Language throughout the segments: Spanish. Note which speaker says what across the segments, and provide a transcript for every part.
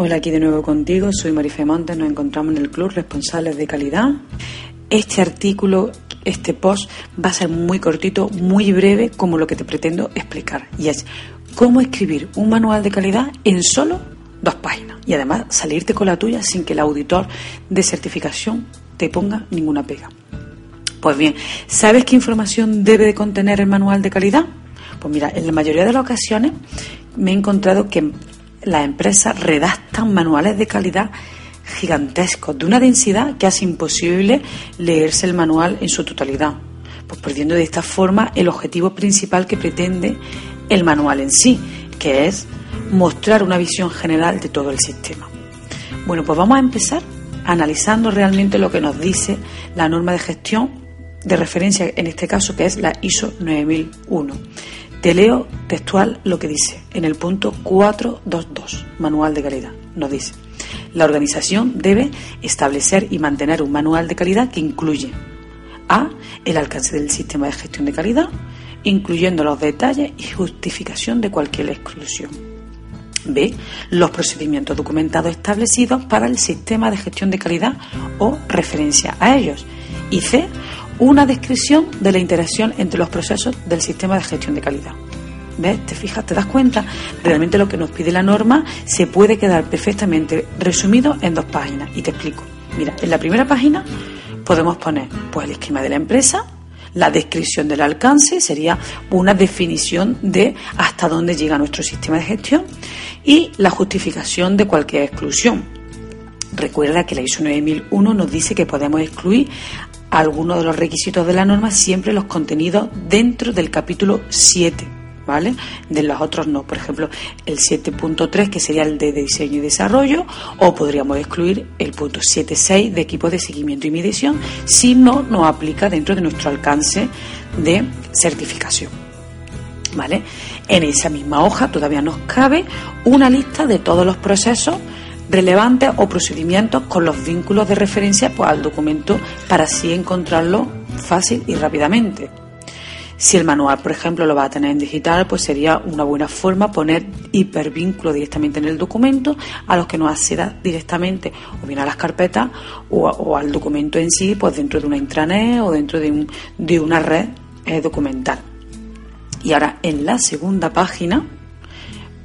Speaker 1: Hola, aquí de nuevo contigo, soy Marife Montes, nos encontramos en el Club Responsables de Calidad. Este artículo, este post va a ser muy cortito, muy breve, como lo que te pretendo explicar, y es cómo escribir un manual de calidad en solo dos páginas y además salirte con la tuya sin que el auditor de certificación te ponga ninguna pega. Pues bien, ¿sabes qué información debe de contener el manual de calidad? Pues mira, en la mayoría de las ocasiones me he encontrado que las empresas redactan manuales de calidad gigantescos, de una densidad que hace imposible leerse el manual en su totalidad, pues perdiendo de esta forma el objetivo principal que pretende el manual en sí, que es mostrar una visión general de todo el sistema. Bueno, pues vamos a empezar analizando realmente lo que nos dice la norma de gestión de referencia, en este caso, que es la ISO 9001. Te leo textual lo que dice en el punto 422, manual de calidad. Nos dice, la organización debe establecer y mantener un manual de calidad que incluye A. El alcance del sistema de gestión de calidad, incluyendo los detalles y justificación de cualquier exclusión. B. Los procedimientos documentados establecidos para el sistema de gestión de calidad o referencia a ellos. Y C una descripción de la interacción entre los procesos del sistema de gestión de calidad. ¿Ves? ¿Te fijas? ¿Te das cuenta? Realmente lo que nos pide la norma se puede quedar perfectamente resumido en dos páginas. Y te explico. Mira, en la primera página podemos poner pues, el esquema de la empresa, la descripción del alcance sería una definición de hasta dónde llega nuestro sistema de gestión y la justificación de cualquier exclusión. Recuerda que la ISO 9001 nos dice que podemos excluir algunos de los requisitos de la norma, siempre los contenidos dentro del capítulo 7, ¿vale? De los otros no. Por ejemplo, el 7.3, que sería el de diseño y desarrollo, o podríamos excluir el punto 7.6 de equipos de seguimiento y medición, si no nos aplica dentro de nuestro alcance de certificación. ¿Vale? En esa misma hoja todavía nos cabe una lista de todos los procesos relevantes o procedimientos con los vínculos de referencia pues, al documento para así encontrarlo fácil y rápidamente. Si el manual, por ejemplo, lo va a tener en digital, pues sería una buena forma poner hipervínculo directamente en el documento a los que nos acceda directamente o bien a las carpetas o, al documento en sí, pues dentro de una intranet o dentro de, un, de una red eh, documental. Y ahora en la segunda página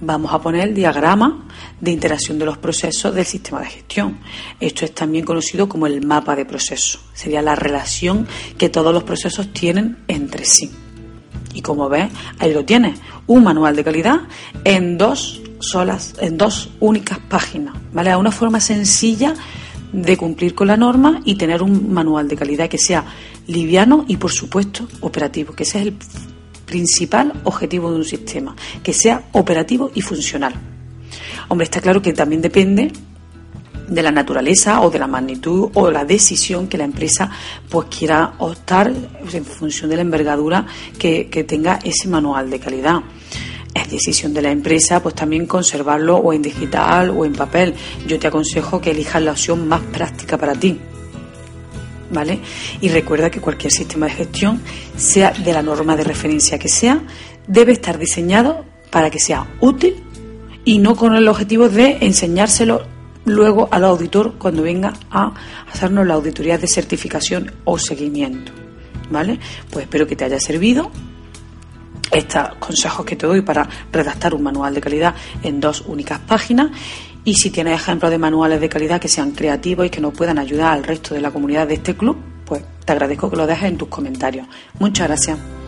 Speaker 1: vamos a poner el diagrama de interacción de los procesos del sistema de gestión. Esto es también conocido como el mapa de proceso. Sería la relación que todos los procesos tienen entre sí. Y como ves, ahí lo tienes, un manual de calidad en dos solas, en dos únicas páginas, ¿vale? Una forma sencilla de cumplir con la norma y tener un manual de calidad que sea liviano y por supuesto operativo, que ese es el principal objetivo de un sistema, que sea operativo y funcional. Hombre, está claro que también depende de la naturaleza o de la magnitud o la decisión que la empresa pues quiera optar en función de la envergadura que, que tenga ese manual de calidad es decisión de la empresa pues también conservarlo o en digital o en papel. Yo te aconsejo que elijas la opción más práctica para ti. ¿Vale? Y recuerda que cualquier sistema de gestión, sea de la norma de referencia que sea, debe estar diseñado para que sea útil y no con el objetivo de enseñárselo luego al auditor cuando venga a hacernos la auditoría de certificación o seguimiento. ¿Vale? Pues espero que te haya servido estos consejos que te doy para redactar un manual de calidad en dos únicas páginas. Y si tienes ejemplos de manuales de calidad que sean creativos y que nos puedan ayudar al resto de la comunidad de este club, pues te agradezco que lo dejes en tus comentarios. Muchas gracias.